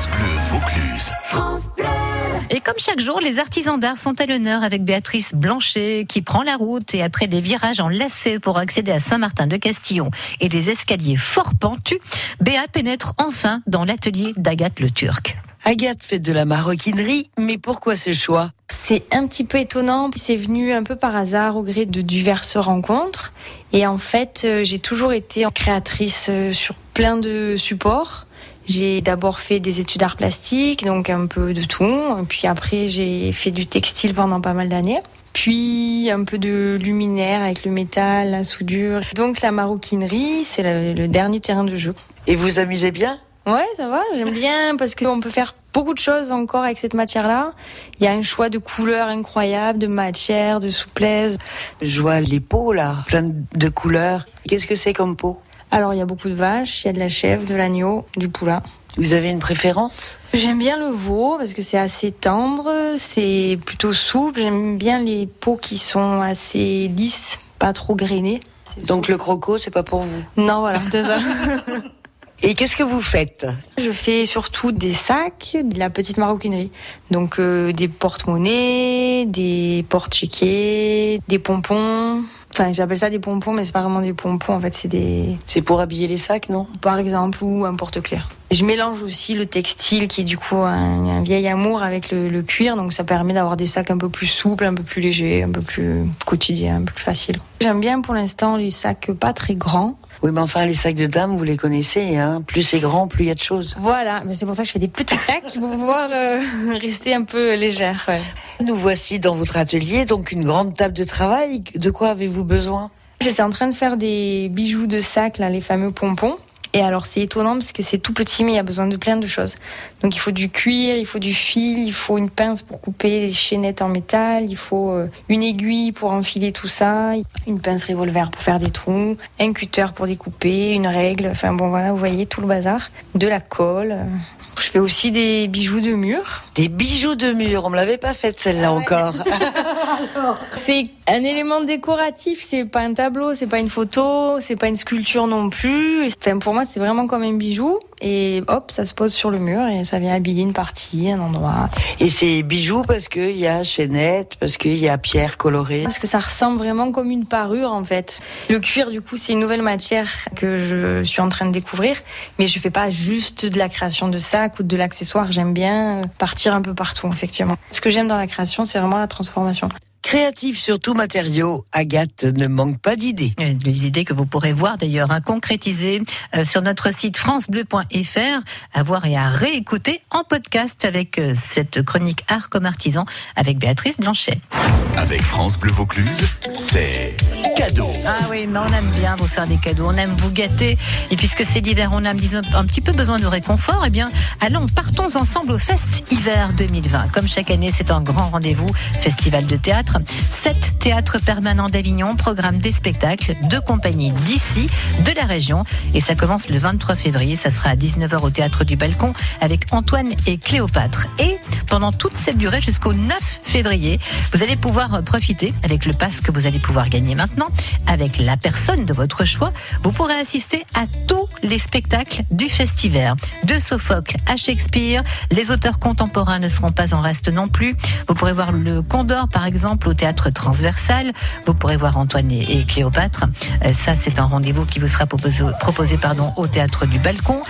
France Bleu Vaucluse. Et comme chaque jour, les artisans d'art sont à l'honneur avec Béatrice Blanchet qui prend la route et après des virages en lacet pour accéder à Saint-Martin-de-Castillon et des escaliers fort pentus, Béa pénètre enfin dans l'atelier d'Agathe le Turc. Agathe fait de la maroquinerie, mais pourquoi ce choix? C'est un petit peu étonnant, c'est venu un peu par hasard au gré de diverses rencontres. Et en fait, euh, j'ai toujours été créatrice euh, sur plein de supports. J'ai d'abord fait des études d'art plastique, donc un peu de tout. Puis après, j'ai fait du textile pendant pas mal d'années. Puis un peu de luminaire avec le métal, la soudure. Donc la maroquinerie, c'est le, le dernier terrain de jeu. Et vous amusez bien? Ouais, ça va, j'aime bien parce qu'on peut faire beaucoup de choses encore avec cette matière-là. Il y a un choix de couleurs incroyable, de matière, de souplesse. Je vois les peaux là, plein de couleurs. Qu'est-ce que c'est comme peau Alors il y a beaucoup de vaches, il y a de la chèvre, de l'agneau, du poulain. Vous avez une préférence? J'aime bien le veau parce que c'est assez tendre, c'est plutôt souple. J'aime bien les peaux qui sont assez lisses, pas trop grainées. Donc le croco, c'est pas pour vous? Non, voilà, c'est ça. Et qu'est-ce que vous faites? Je fais surtout des sacs, de la petite maroquinerie. Donc euh, des porte-monnaies, des porte-chéquiers, des pompons. Enfin, j'appelle ça des pompons, mais c'est pas vraiment des pompons. En fait, c'est des, C'est pour habiller les sacs, non? Par exemple, ou un porte-clés. Je mélange aussi le textile, qui est du coup un, un vieil amour, avec le, le cuir. Donc ça permet d'avoir des sacs un peu plus souples, un peu plus légers, un peu plus quotidiens, un peu plus faciles. J'aime bien pour l'instant les sacs pas très grands. Oui, mais enfin, les sacs de dames, vous les connaissez. Hein plus c'est grand, plus il y a de choses. Voilà, mais c'est pour ça que je fais des petits sacs pour pouvoir euh, rester un peu légère. ouais. Nous voici dans votre atelier, donc une grande table de travail. De quoi avez-vous besoin? J'étais en train de faire des bijoux de sac, là, les fameux pompons. Et alors c'est étonnant parce que c'est tout petit mais il y a besoin de plein de choses. Donc il faut du cuir, il faut du fil, il faut une pince pour couper des chaînettes en métal, il faut euh, une aiguille pour enfiler tout ça, une pince revolver pour faire des trous, un cutter pour découper, une règle, enfin bon voilà, vous voyez tout le bazar, de la colle. Je fais aussi des bijoux de mur. Des bijoux de mur. On me l'avait pas faite celle-là Ah ouais. encore. C'est un élément décoratif, c'est pas un tableau, c'est pas une photo, c'est pas une sculpture non plus. Enfin, pour moi, c'est vraiment comme un bijou. Et hop, ça se pose sur le mur et ça vient habiller une partie, un endroit. Et c'est bijoux parce qu'il y a chaînette, parce qu'il y a pierre colorée. Parce que ça ressemble vraiment comme une parure en fait. Le cuir, du coup, c'est une nouvelle matière que je suis en train de découvrir. Mais je fais pas juste de la création de sacs ou de l'accessoire. J'aime bien partir un peu partout, effectivement. Ce que j'aime dans la création, c'est vraiment la transformation. Créative sur tout matériau, Agathe ne manque pas d'idées. Des idées que vous pourrez voir d'ailleurs hein, concrétisées euh, sur notre site francebleu.fr, à voir et à réécouter en podcast avec euh, cette chronique art comme artisan avec Béatrice Blanchet. Avec France Bleu Vaucluse, c'est cadeau. Ah oui, mais on aime bien vous faire des cadeaux, on aime vous gâter. Et puisque c'est l'hiver, on a disons, un petit peu besoin de réconfort, eh bien, allons, partons ensemble au Fest Hiver 2020. Comme chaque année, c'est un grand rendez-vous, festival de théâtre. Sept théâtres permanents d'Avignon, programme des spectacles, deux compagnies d'ici, de la région. Et ça commence le 23 février, ça sera à 19h au théâtre du Balcon avec Antoine et Cléopâtre. Et pendant toute cette durée jusqu'au 9 février, vous allez pouvoir profiter avec le pass que vous allez pouvoir gagner maintenant, avec la personne de votre choix. Vous pourrez assister à tous les spectacles du festival. De Sophocle à Shakespeare, les auteurs contemporains ne seront pas en reste non plus. Vous pourrez voir le Condor, par au théâtre transversal. Vous pourrez voir Antoine et Cléopâtre. Euh, Ça, c'est un rendez-vous qui vous sera proposé, au théâtre du Balcon.